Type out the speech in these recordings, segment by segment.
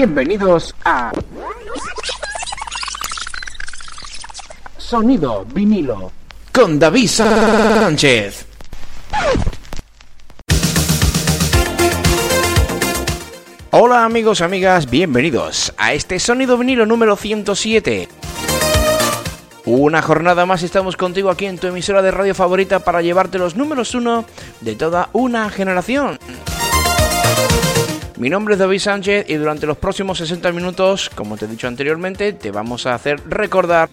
Bienvenidos a Sonido vinilo con David Sánchez. Hola amigos, amigas, bienvenidos a este Sonido vinilo número 107. Una jornada más estamos contigo aquí en tu emisora de radio favorita para llevarte los números uno de toda una generación. Mi nombre es David Sánchez y durante los próximos 60 minutos, como te he dicho anteriormente, te vamos a hacer recordar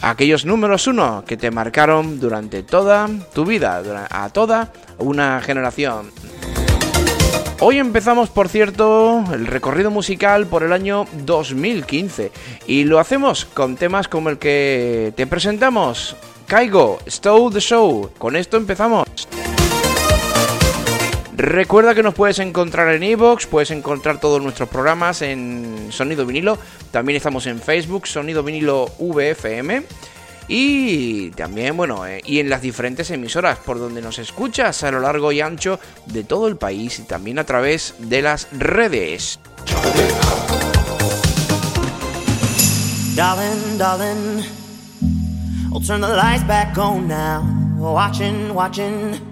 aquellos números uno que te marcaron durante toda tu vida, a toda una generación. Hoy empezamos, por cierto, el recorrido musical por el año 2015 y lo hacemos con temas como el que te presentamos, Caigo, Stow the Show. Con esto empezamos. Recuerda que nos puedes encontrar en iVoox, puedes encontrar todos nuestros programas en Sonido Vinilo. También estamos en Facebook, Sonido Vinilo VFM. Y también, bueno, eh, y en las diferentes emisoras por donde nos escuchas a lo largo y ancho de todo el país y también a través de las redes. Darling, darling, turn the lights back on now. Watching, watching.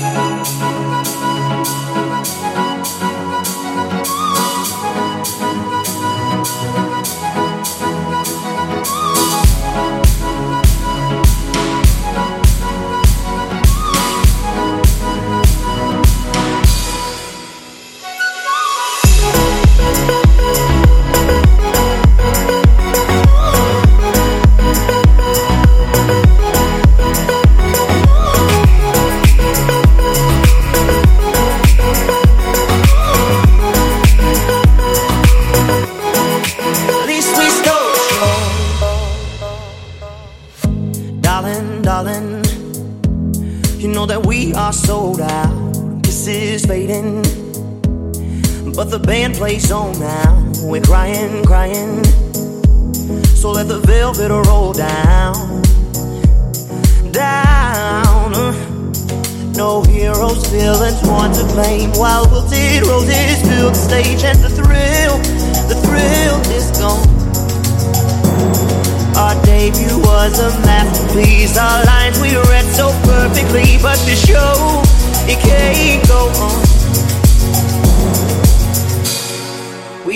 Thank you. Place on now. We're crying, crying. So let the velvet roll down, down. No heroes, villains, one to blame. While wilted roses fill the stage, and the thrill, the thrill is gone. Our debut was a masterpiece. Our lines we read so perfectly, but the show it can't go on.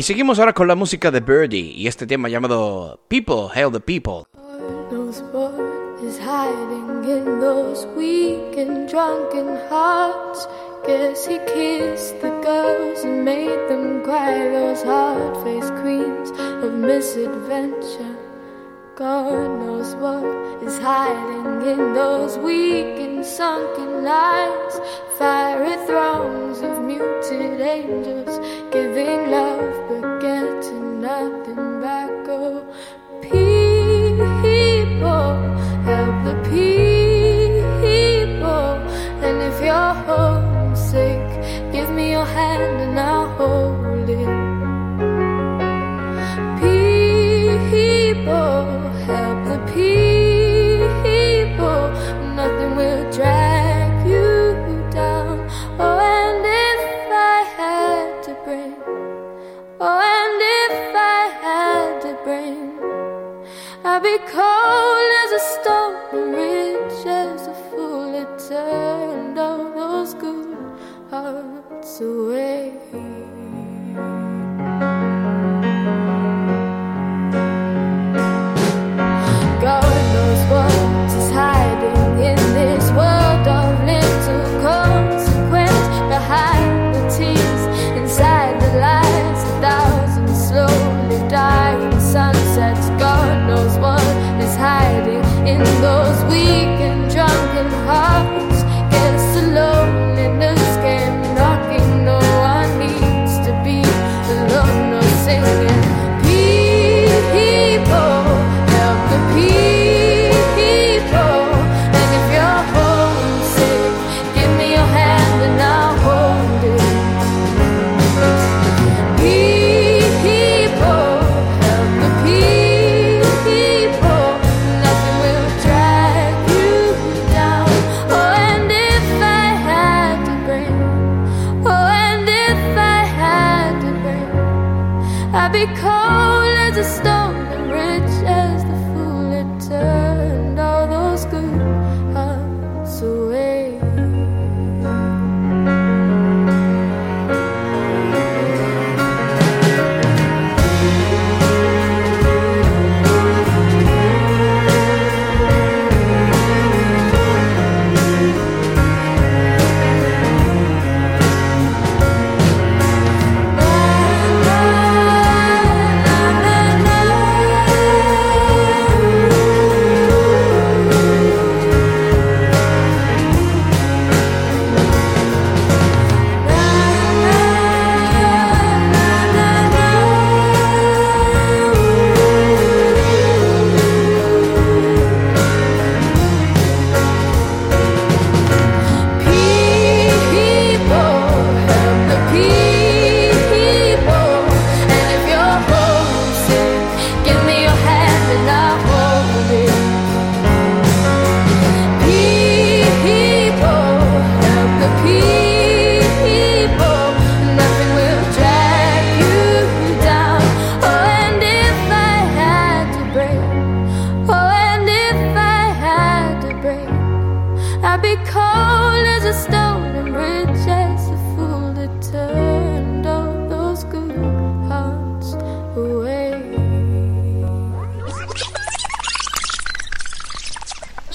Y seguimos ahora con la música de Birdie y este tema llamado People, Hail the People. Guess he kissed the girls and made them cry, those hard faced queens of misadventure. God knows what is hiding in those weak and sunken eyes. Fiery thrones of muted angels giving love getting nothing back. Oh, people, help the people. And if you're homesick, give me your hand and I'll hold it. Be cold as a stone, rich as a fool. It turned all those good hearts away.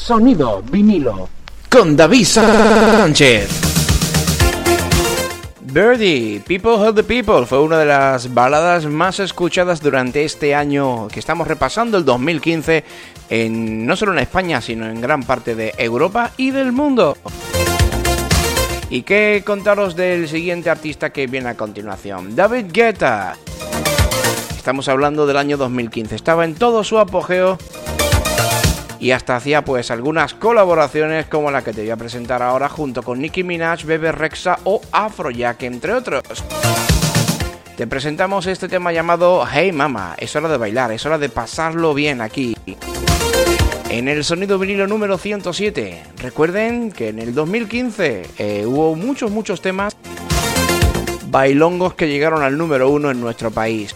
Sonido vinilo. Con David Sánchez. Birdie, People Help the People, fue una de las baladas más escuchadas durante este año que estamos repasando, el 2015, en, no solo en España, sino en gran parte de Europa y del mundo. ¿Y qué contaros del siguiente artista que viene a continuación? David Guetta. Estamos hablando del año 2015. Estaba en todo su apogeo y hasta hacía pues algunas colaboraciones como la que te voy a presentar ahora junto con Nicki Minaj, Bebe Rexa o Afrojack entre otros. Te presentamos este tema llamado Hey Mama, es hora de bailar, es hora de pasarlo bien aquí. En el sonido vinilo número 107, recuerden que en el 2015 eh, hubo muchos, muchos temas bailongos que llegaron al número uno en nuestro país.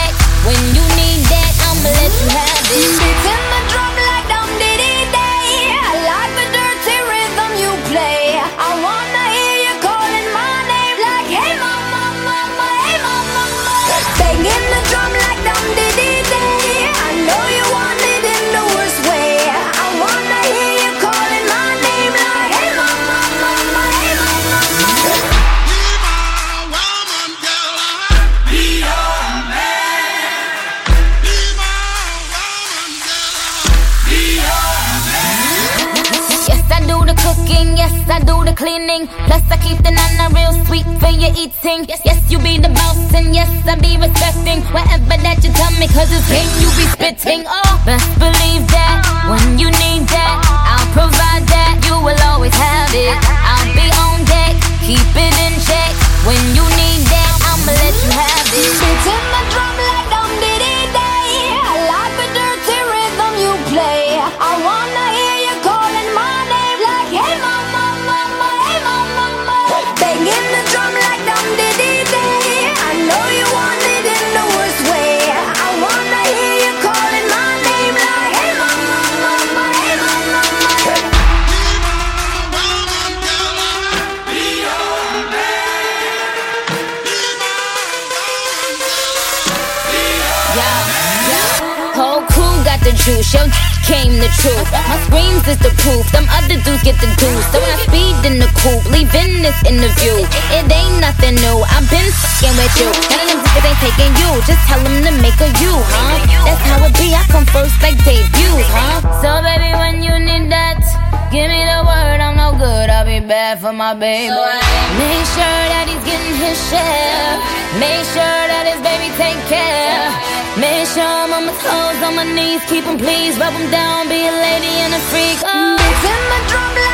Bad for my baby. Make sure that he's getting his share. Make sure that his baby take care. Make sure I'm on my toes, on my knees, keep him please, rub him down, be a lady and a freak. Oh. Beating my drum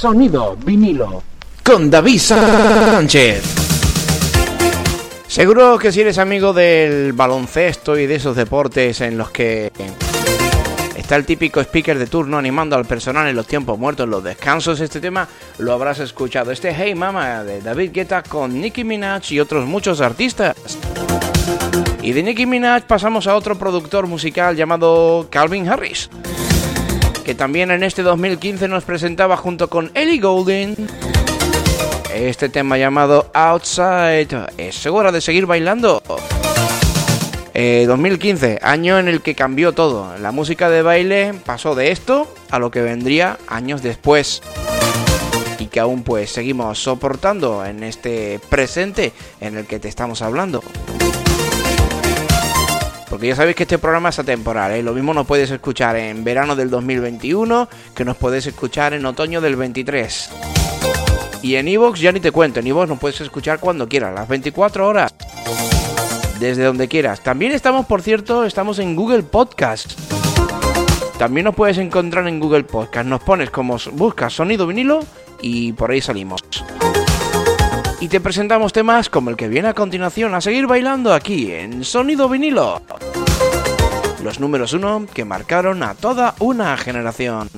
Sonido vinilo. con David Sánchez. Seguro que si eres amigo del baloncesto y de esos deportes en los que está el típico speaker de turno animando al personal en los tiempos muertos, en los descansos, este tema lo habrás escuchado. Este Hey Mama de David Guetta con Nicki Minaj y otros muchos artistas. Y de Nicki Minaj pasamos a otro productor musical llamado Calvin Harris, también en este 2015 nos presentaba junto con Ellie Goulding este tema llamado Outside. ¿Es hora de seguir bailando? Eh, 2015, año en el que cambió todo. La música de baile pasó de esto a lo que vendría años después. Y que aún pues seguimos soportando en este presente en el que te estamos hablando. Porque ya sabéis que este programa es atemporal, ¿eh? Lo mismo nos puedes escuchar en verano del 2021 que nos puedes escuchar en otoño del 23. Y en Evox ya ni te cuento, en Evox nos puedes escuchar cuando quieras, las 24 horas. Desde donde quieras. También estamos, por cierto, estamos en Google Podcast. También nos puedes encontrar en Google Podcast. Nos pones como buscas sonido vinilo y por ahí salimos. Y te presentamos temas como el que viene a continuación a seguir bailando aquí en Sonido vinilo. Los números uno que marcaron a toda una generación.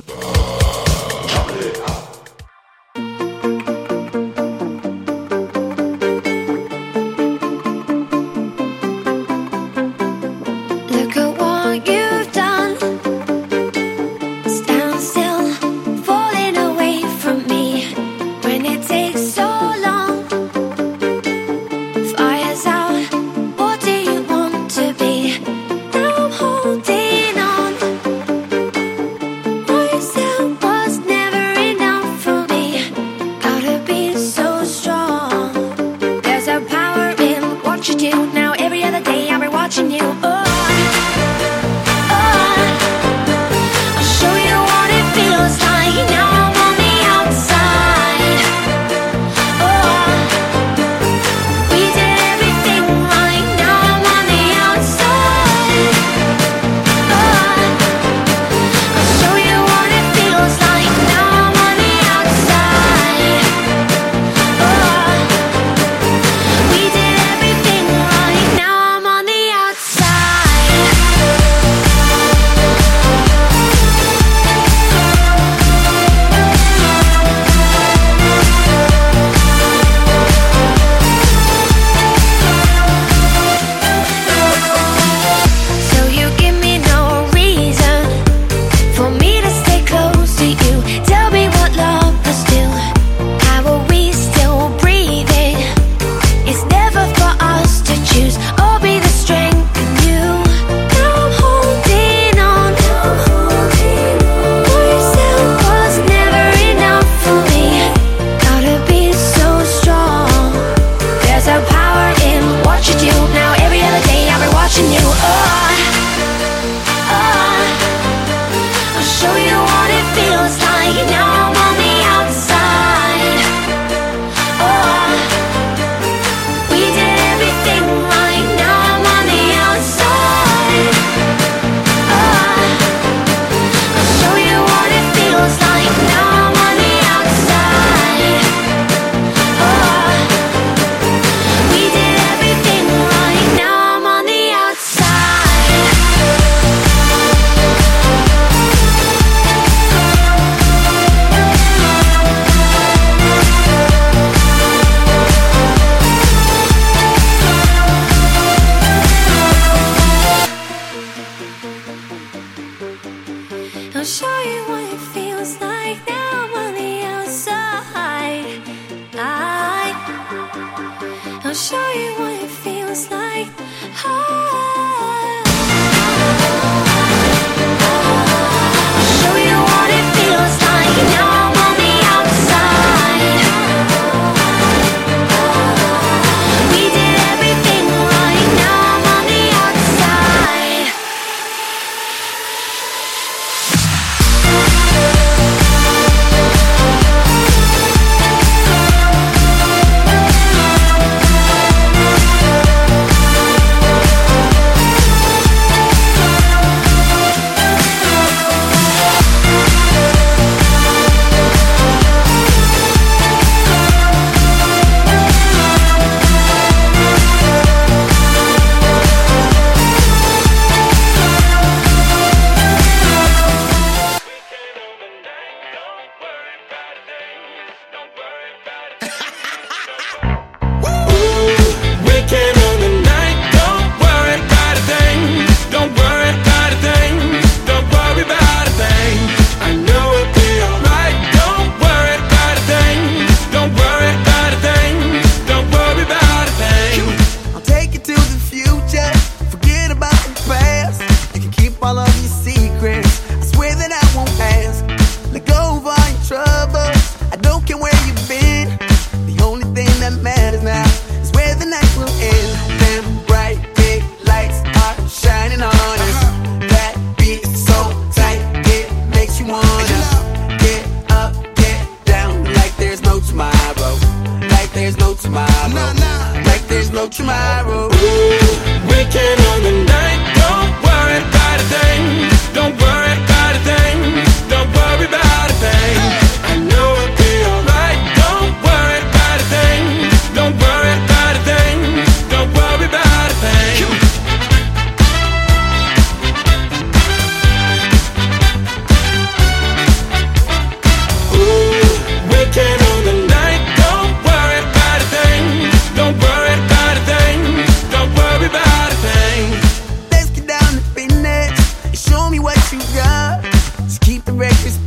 records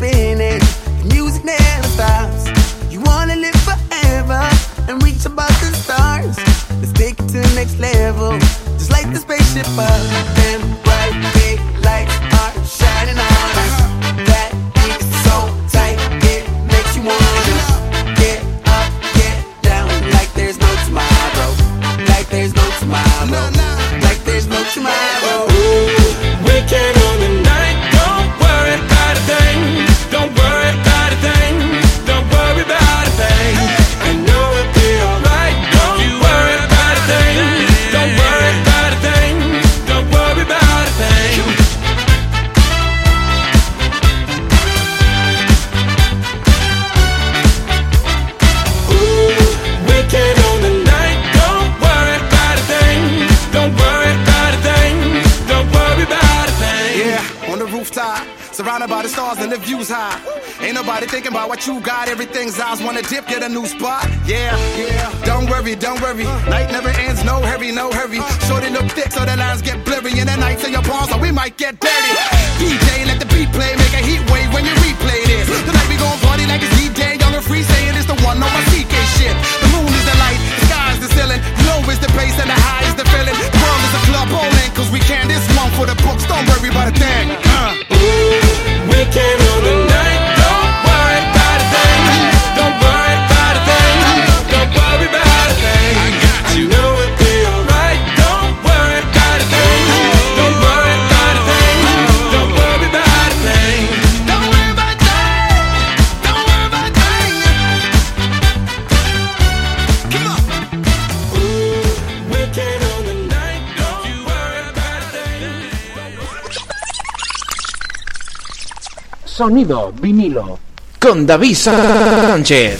Sonido vinilo. con David Sánchez.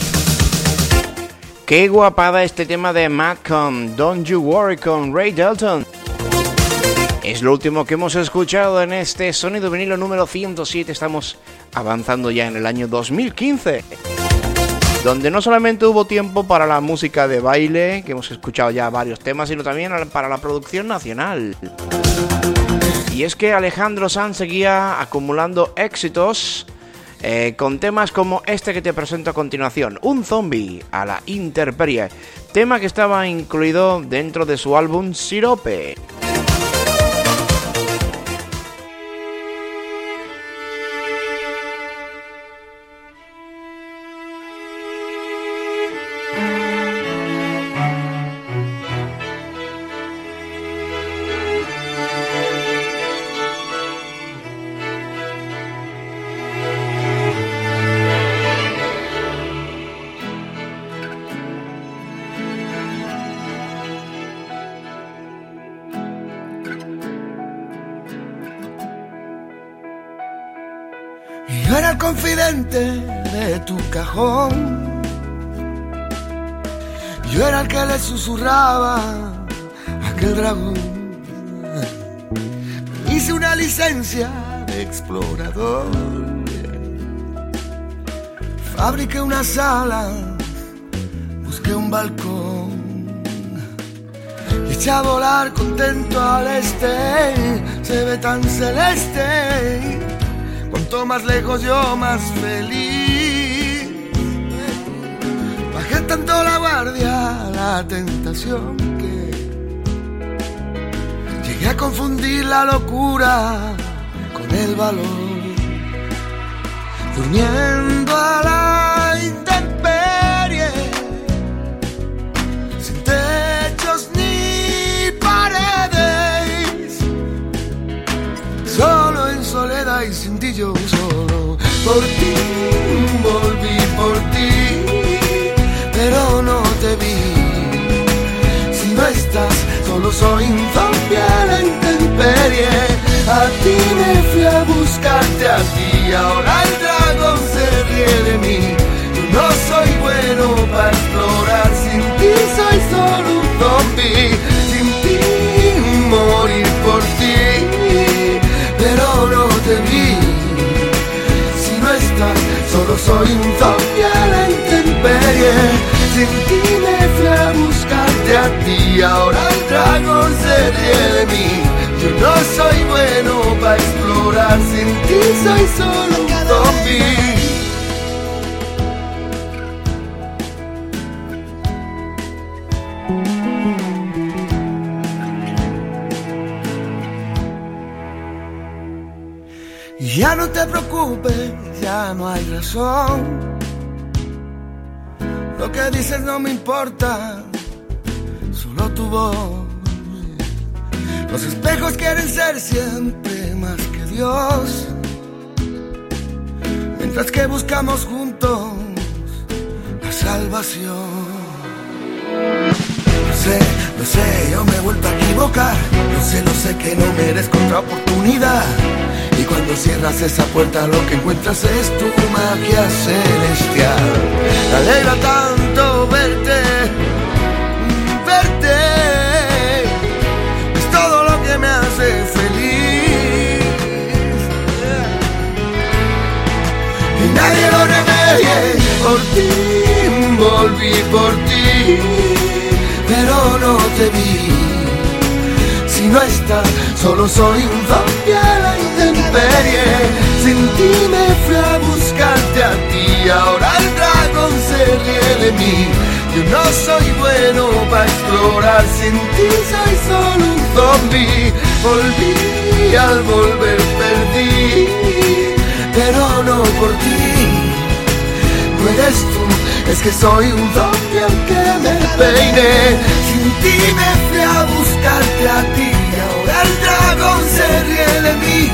Qué guapada este tema de Matt Don't You Worry con Ray Dalton. Es lo último que hemos escuchado en este sonido vinilo número 107. Estamos avanzando ya en el año 2015. Donde no solamente hubo tiempo para la música de baile, que hemos escuchado ya varios temas, sino también para la producción nacional. Y es que Alejandro Sanz seguía acumulando éxitos eh, con temas como este que te presento a continuación, Un zombie a la intemperie, tema que estaba incluido dentro de su álbum Sirope. Susurraba aquel dragón. Hice una licencia de explorador. Fabriqué una sala, busqué un balcón. Y eché a volar contento al este, se ve tan celeste. Cuanto más lejos yo más feliz. Tanto la guardia, la tentación que llegué a confundir la locura con el valor. Durmiendo a la intemperie, sin techos ni paredes solo en soledad y sin ti yo te vi. Si no estás, solo soy zombie a la intemperie. A ti me fui a buscarte a ti, ahora el dragón se ríe de mí. Yo no soy bueno para explorar, sin ti soy solo un zombie. Sin ti morir por ti pero no te vi. Si no estás, solo soy un zombie a la intemperie. Me fui a buscarte a ti, ahora el dragón se ríe de mí. Yo no soy bueno para explorar, sin ti soy solo un zombie. Ya no te preocupes, ya no hay razón. Lo que dices no me importa, solo tu voz. Los espejos quieren ser siempre más que Dios. Mientras que buscamos juntos la salvación. Lo sé, lo sé, yo me he vuelto a equivocar. Lo sé, lo sé que no merezco otra oportunidad cierras esa puerta lo que encuentras es tu magia celestial. Me alegra tanto verte, verte. Es todo lo que me hace feliz. Y nadie lo remedie. Por ti volví, por ti, pero no te vi. No estás, solo soy un zombie a la intemperie. Sin ti me fui a buscarte a ti, ahora el dragón se ríe de mí. Yo no soy bueno para explorar, sin ti soy solo un zombie. Volví y al volver perdí, pero no por ti. No eres tú, es que soy un zombie aunque me peine. Sin ti me fui a buscarte a ti, el dragón se ríe de mí.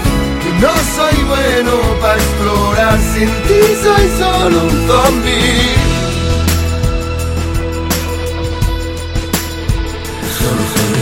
No soy bueno para explorar, sin ti soy solo un zombie. Solo soy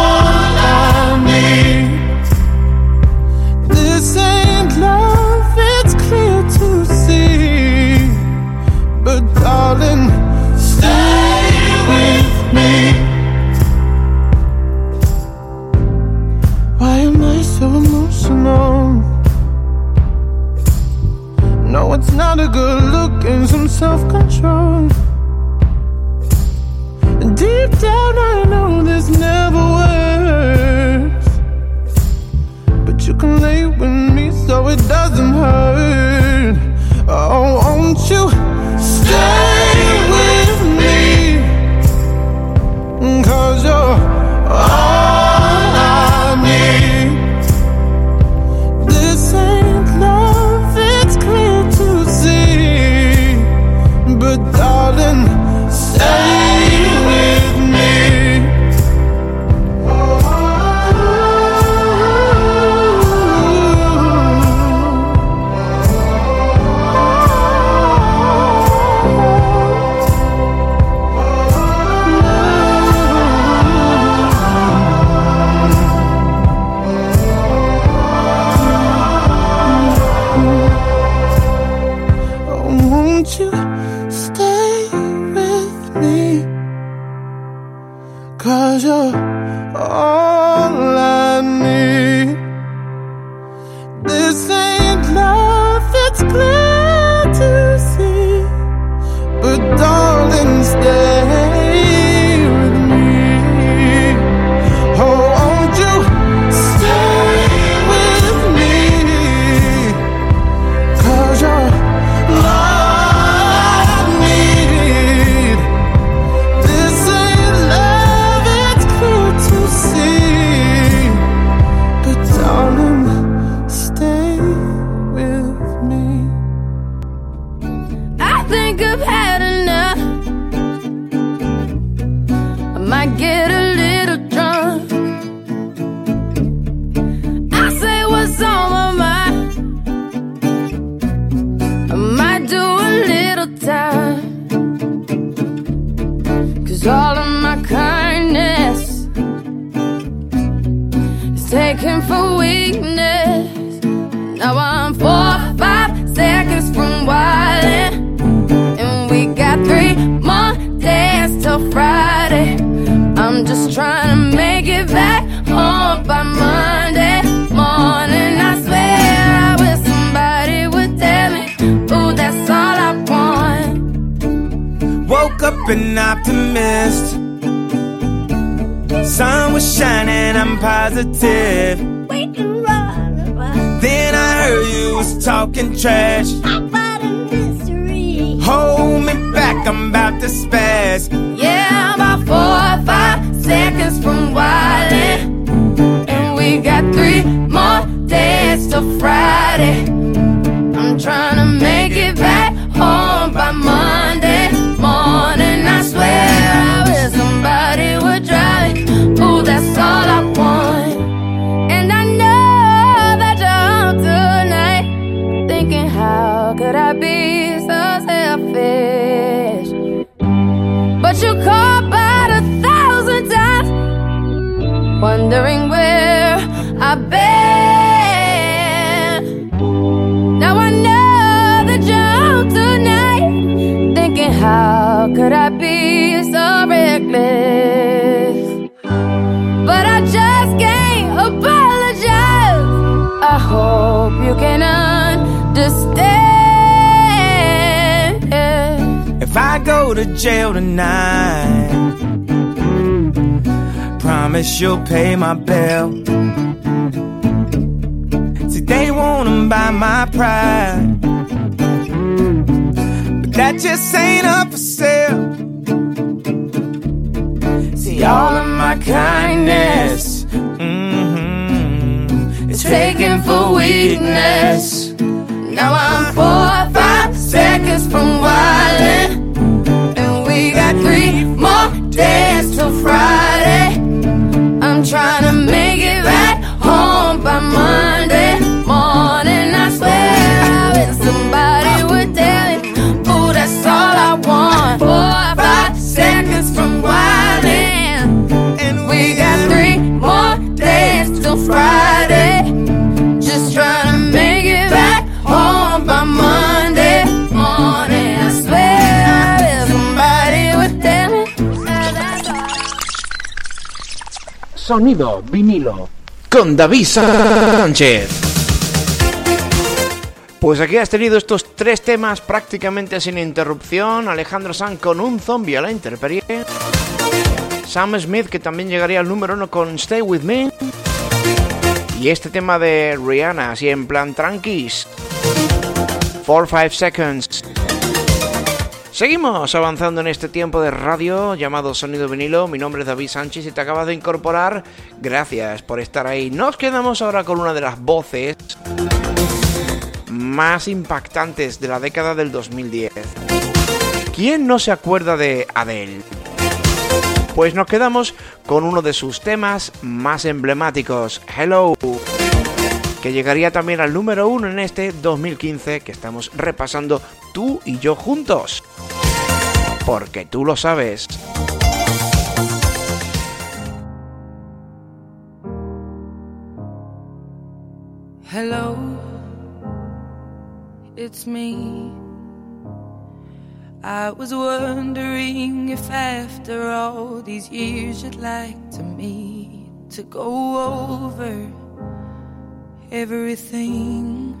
self control. Deep down, I it doesn't hurt. Oh, won't you shining, I'm positive. Then I heard you was talking trash. Hold me back, I'm about to spaz. Yeah, I'm about four or five seconds from wildin'. And we got three more days till Friday. I'm trying to make it back home by Monday that's all I want. And I know that you're home tonight, thinking how could I be so selfish? But you call about a thousand times, wondering where I've been. Go to jail tonight, promise you'll pay my bill. See, they wanna buy my pride, but that just ain't up for sale. See, all of my kindness mm-hmm, is taken for weakness. Now I'm four or five seconds from wildin', days till Friday. I'm trying to Sonido vinilo. con David Sánchez. Pues aquí has tenido estos tres temas prácticamente sin interrupción. Alejandro Sanz con un zombie a la intemperie. Sam Smith que también llegaría al número uno con Stay With Me. Y este tema de Rihanna, así en plan tranquis. 4-5 seconds. Seguimos avanzando en este tiempo de radio llamado Sonido Vinilo. Mi nombre es David Sánchez y te acabas de incorporar. Gracias por estar ahí. Nos quedamos ahora con una de las voces más impactantes de la década del 2010. ¿Quién no se acuerda de Adele? Pues nos quedamos con uno de sus temas más emblemáticos, Hello, que llegaría también al número uno en este 2015 que estamos repasando tú y yo juntos. Porque tú lo sabes. Hello, it's me. I was wondering if after all these years you'd like to meet to go over everything.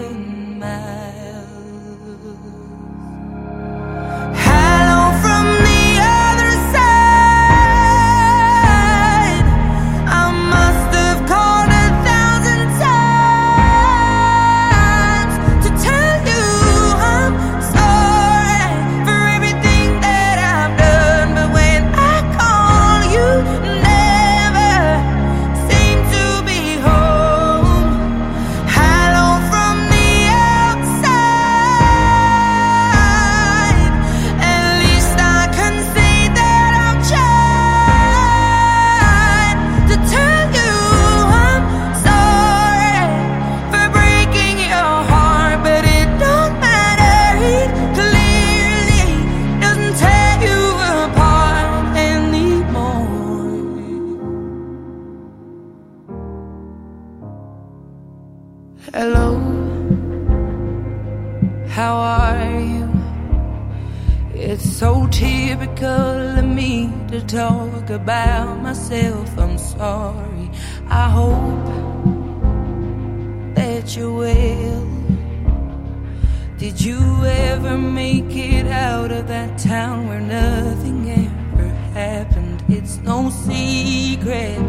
where nothing ever happened. It's no secret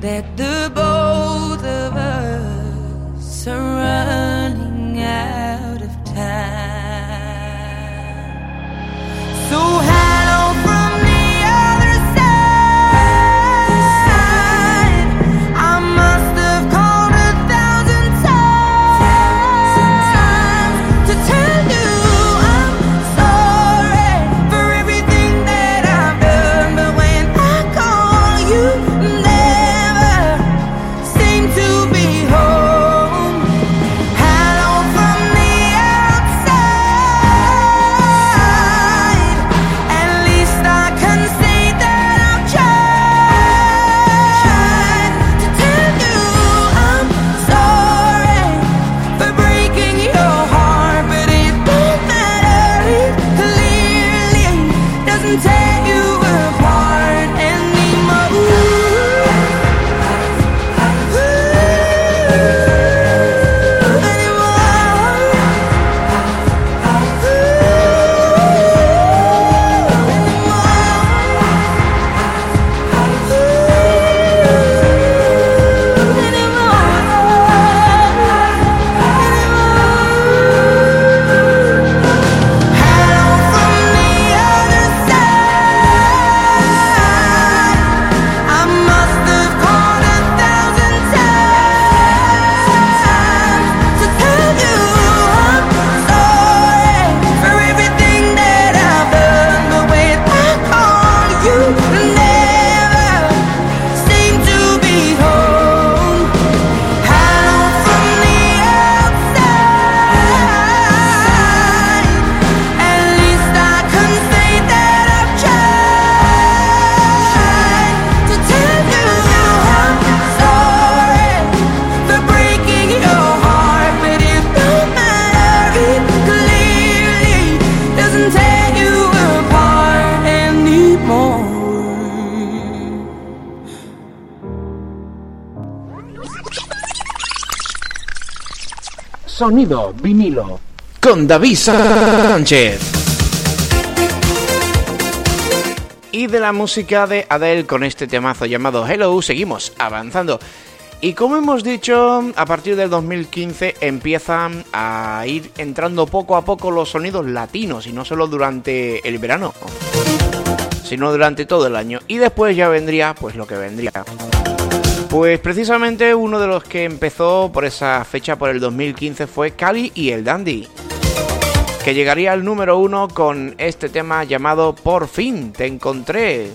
that the both of us are running out of time. So Vinilo. Con David Sánchez. Y de la música de Adele con este temazo llamado Hello, seguimos avanzando. Y como hemos dicho, a partir del 2015 empiezan a ir entrando poco a poco los sonidos latinos, y no solo durante el verano, sino durante todo el año. Y después ya vendría pues lo que vendría. Pues precisamente uno de los que empezó por esa fecha, por el 2015, fue Cali y el Dandy, que llegaría al número uno con este tema llamado Por fin te encontré.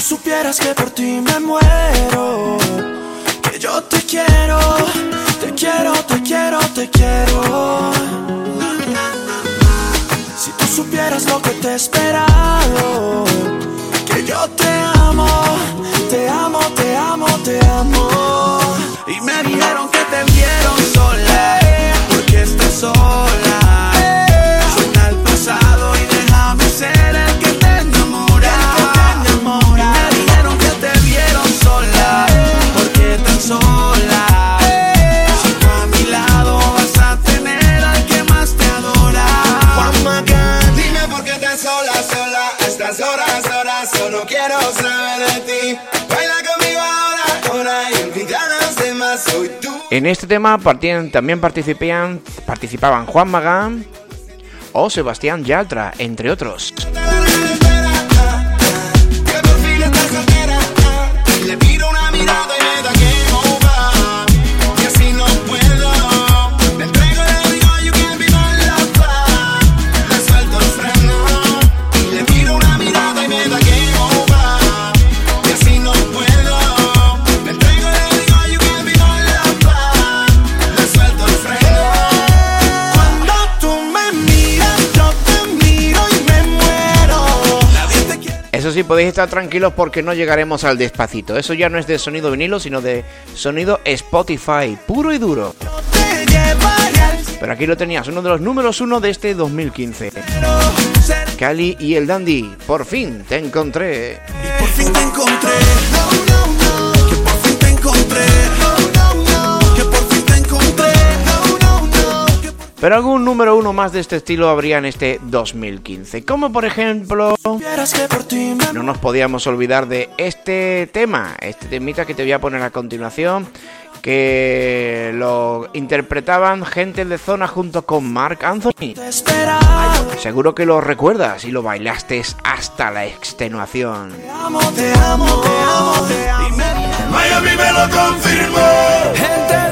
Supieras que por ti me muero. Yo te quiero, te quiero, te quiero, te quiero. Si tú supieras lo que te he esperado, que yo te En este tema también participaban Juan Magán o Sebastián Yatra, entre otros. Eso sí, podéis estar tranquilos porque no llegaremos al despacito. Eso ya no es de sonido vinilo, sino de sonido Spotify, puro y duro. Pero aquí lo tenías, uno de los números uno de este 2015. Cali y el Dandy, por fin te encontré. Por fin te encontré. Pero algún número uno más de este estilo habría en este 2015. Como por ejemplo, no nos podíamos olvidar de este tema, este temita que te voy a poner a continuación, que lo interpretaban gente de zona junto con Mark Anthony. Seguro que lo recuerdas y lo bailaste hasta la extenuación. Te amo, te amo, te amo, te amo. Miami me lo confirmó. Gente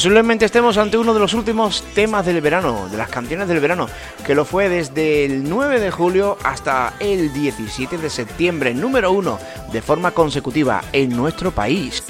Posiblemente estemos ante uno de los últimos temas del verano, de las canciones del verano, que lo fue desde el 9 de julio hasta el 17 de septiembre, número uno, de forma consecutiva en nuestro país.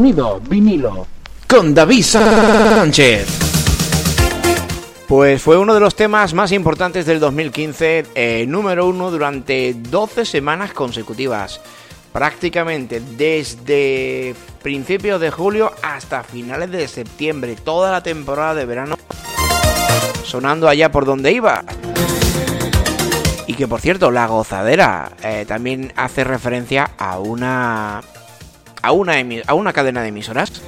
Sonido vinilo. con David Sánchez. Pues fue uno de los temas más importantes del 2015, eh, número uno durante 12 semanas consecutivas. Prácticamente desde principios de julio hasta finales de septiembre, toda la temporada de verano sonando allá por donde iba. Y que por cierto, la gozadera eh, también hace referencia a una a una, a una cadena de emisoras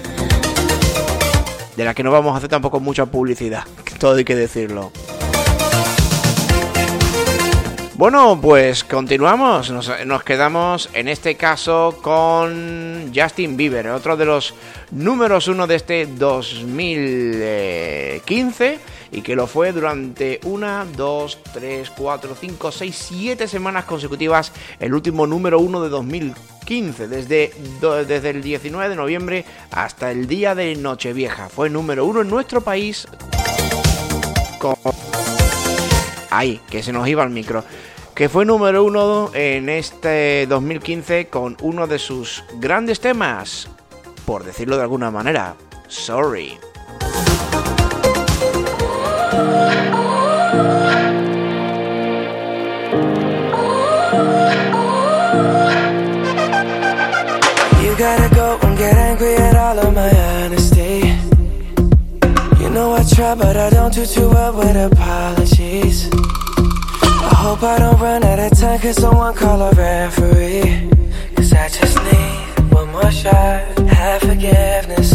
de la que no vamos a hacer tampoco mucha publicidad, todo hay que decirlo. Bueno, pues continuamos. Nos, nos quedamos en este caso con Justin Bieber, otro de los números uno de este 2015 y que lo fue durante una, dos, tres, cuatro, cinco, seis, siete semanas consecutivas el último número uno de 2015, desde, desde el 19 de noviembre hasta el día de Nochevieja. Fue número uno en nuestro país con... Ahí, que se nos iba el micro. Que fue número uno en este 2015 con uno de sus grandes temas, por decirlo de alguna manera, Sorry. You gotta go and get angry at all of my honesty. You know I try, but I don't do too well with apologies. I hope I don't run out of time, cause someone call a referee. Cause I just need one more shot, have forgiveness.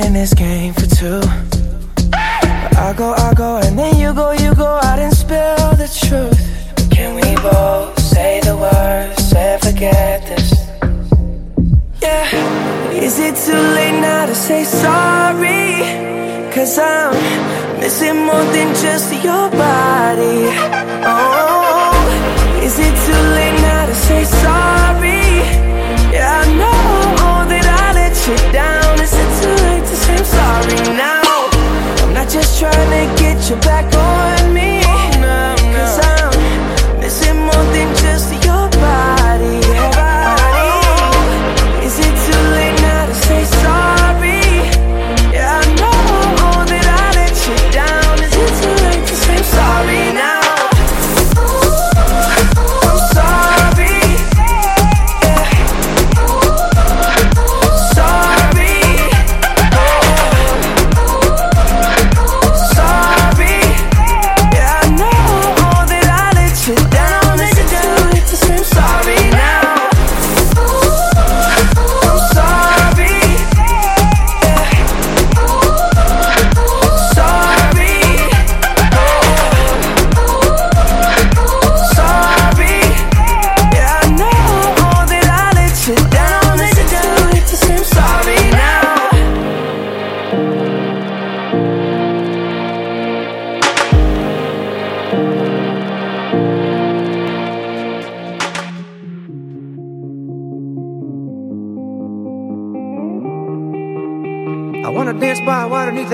in this game for two.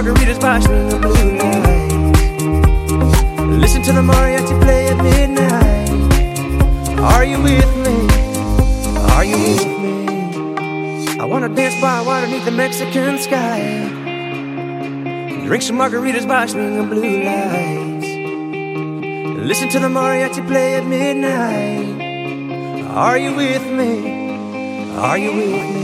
Margaritas by swinging blue lights. Listen to the mariachi play at midnight. Are you with me? Are you with me? I wanna dance by water beneath the Mexican sky. Drink some margaritas by swinging blue lights. Listen to the mariachi play at midnight. Are you with me? Are you with me?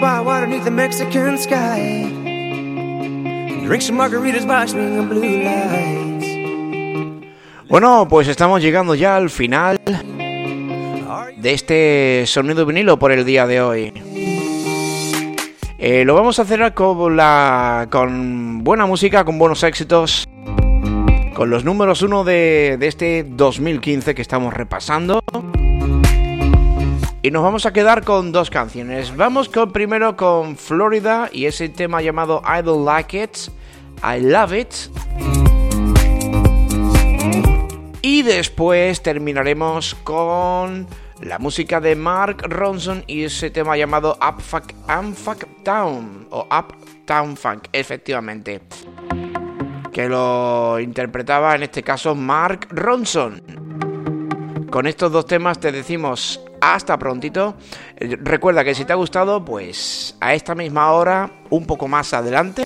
By water beneath the Mexican sky. Drink some margaritas by swinging blue lights. Bueno, pues estamos llegando ya al final de este sonido vinilo por el día de hoy. Eh, lo vamos a hacer con, la, con buena música, con buenos éxitos, con los números uno de, de este 2015 que estamos repasando. Y nos vamos a quedar con dos canciones. Vamos con primero con Florida y ese tema llamado I Don't Like It, I Love It. Y después terminaremos con la música de Mark Ronson y ese tema llamado Up Fuck, I'm Fuck Town o Uptown Funk, efectivamente. Que lo interpretaba en este caso Mark Ronson. Con estos dos temas te decimos hasta prontito. Eh, Recuerda que si te ha gustado, pues a esta misma hora, un poco más adelante,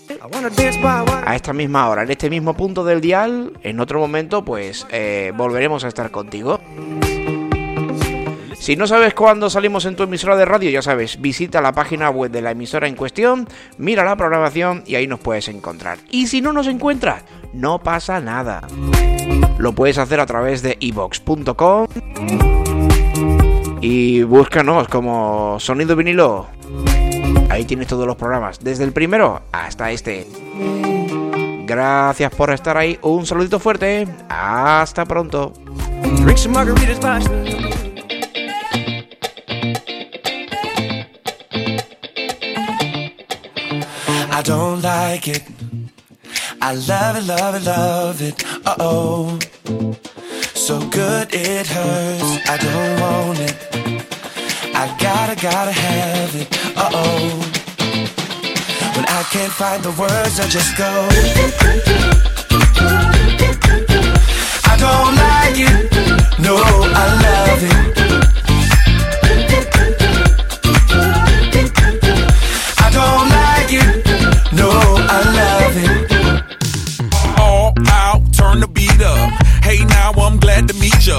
a esta misma hora, en este mismo punto del dial, en otro momento, pues eh, volveremos a estar contigo. Si no sabes cuándo salimos en tu emisora de radio, ya sabes, visita la página web de la emisora en cuestión, mira la programación y ahí nos puedes encontrar. Y si no nos encuentras, no pasa nada. Lo puedes hacer a través de ibox.com y búscanos como Sonido Vinilo. Ahí tienes todos los programas, desde el primero hasta este. Gracias por estar ahí, un saludito fuerte, hasta pronto. I don't like it. I love it, love it, love it. Uh oh. So good it hurts. I don't it. I gotta, gotta have it. Uh oh. When I can't find the words, I just go. I don't like it. No, I love it. I don't like it. No, I love it. all out, turn the beat up. Hey, now I'm glad to meet ya.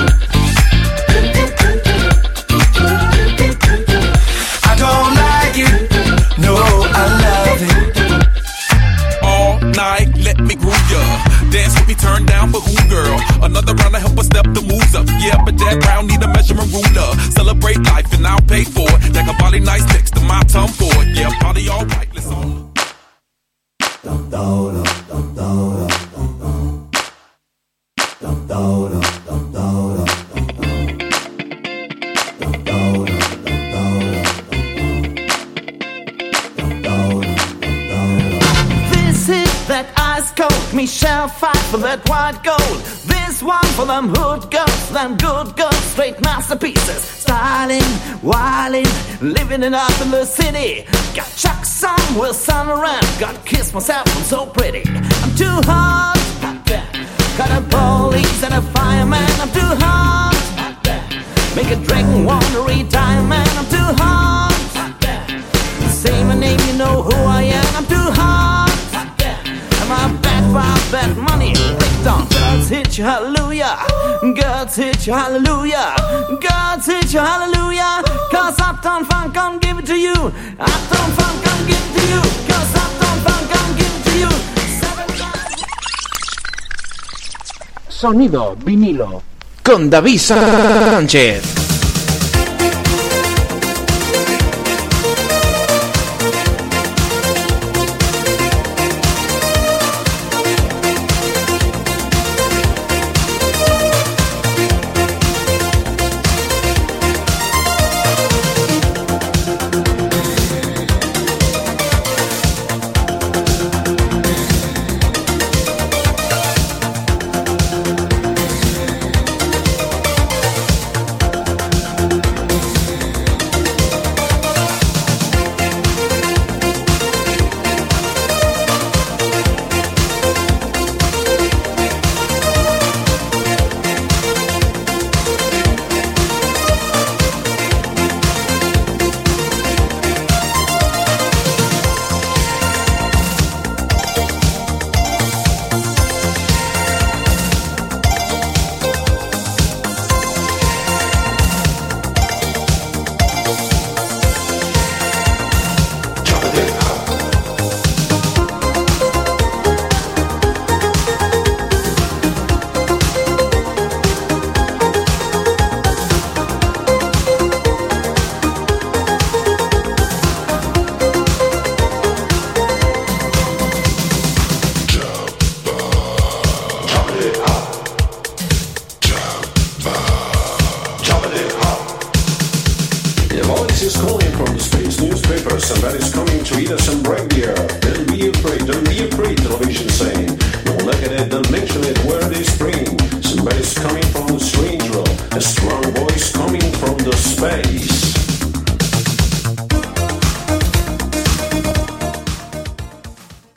Help us step the moves up. Yeah, but that round need a measurement ruler. Celebrate life and I'll pay for it. A body nice next to my tongue for it. Yeah, party alright, let's all. Coast, Michelle fight for that white gold. This one for them hood girls, them good girls, straight masterpieces. Styling, wilding, living it up in the city. Got Chuck Sun with sun around. Got to kiss myself, I'm so pretty. I'm too hot. Got a police and a fireman, I'm too hot. Make a dragon wanna retire, man, I'm too hot. That money? Licked on girls hit hallelujah. Girls hit you, hallelujah. Girls hit you, hallelujah. Cause Uptown Funk, come give it to you. Uptown Funk, come give it to you. Cause Uptown Funk, come give it to you. Sonido vinilo. Con David Sánchez.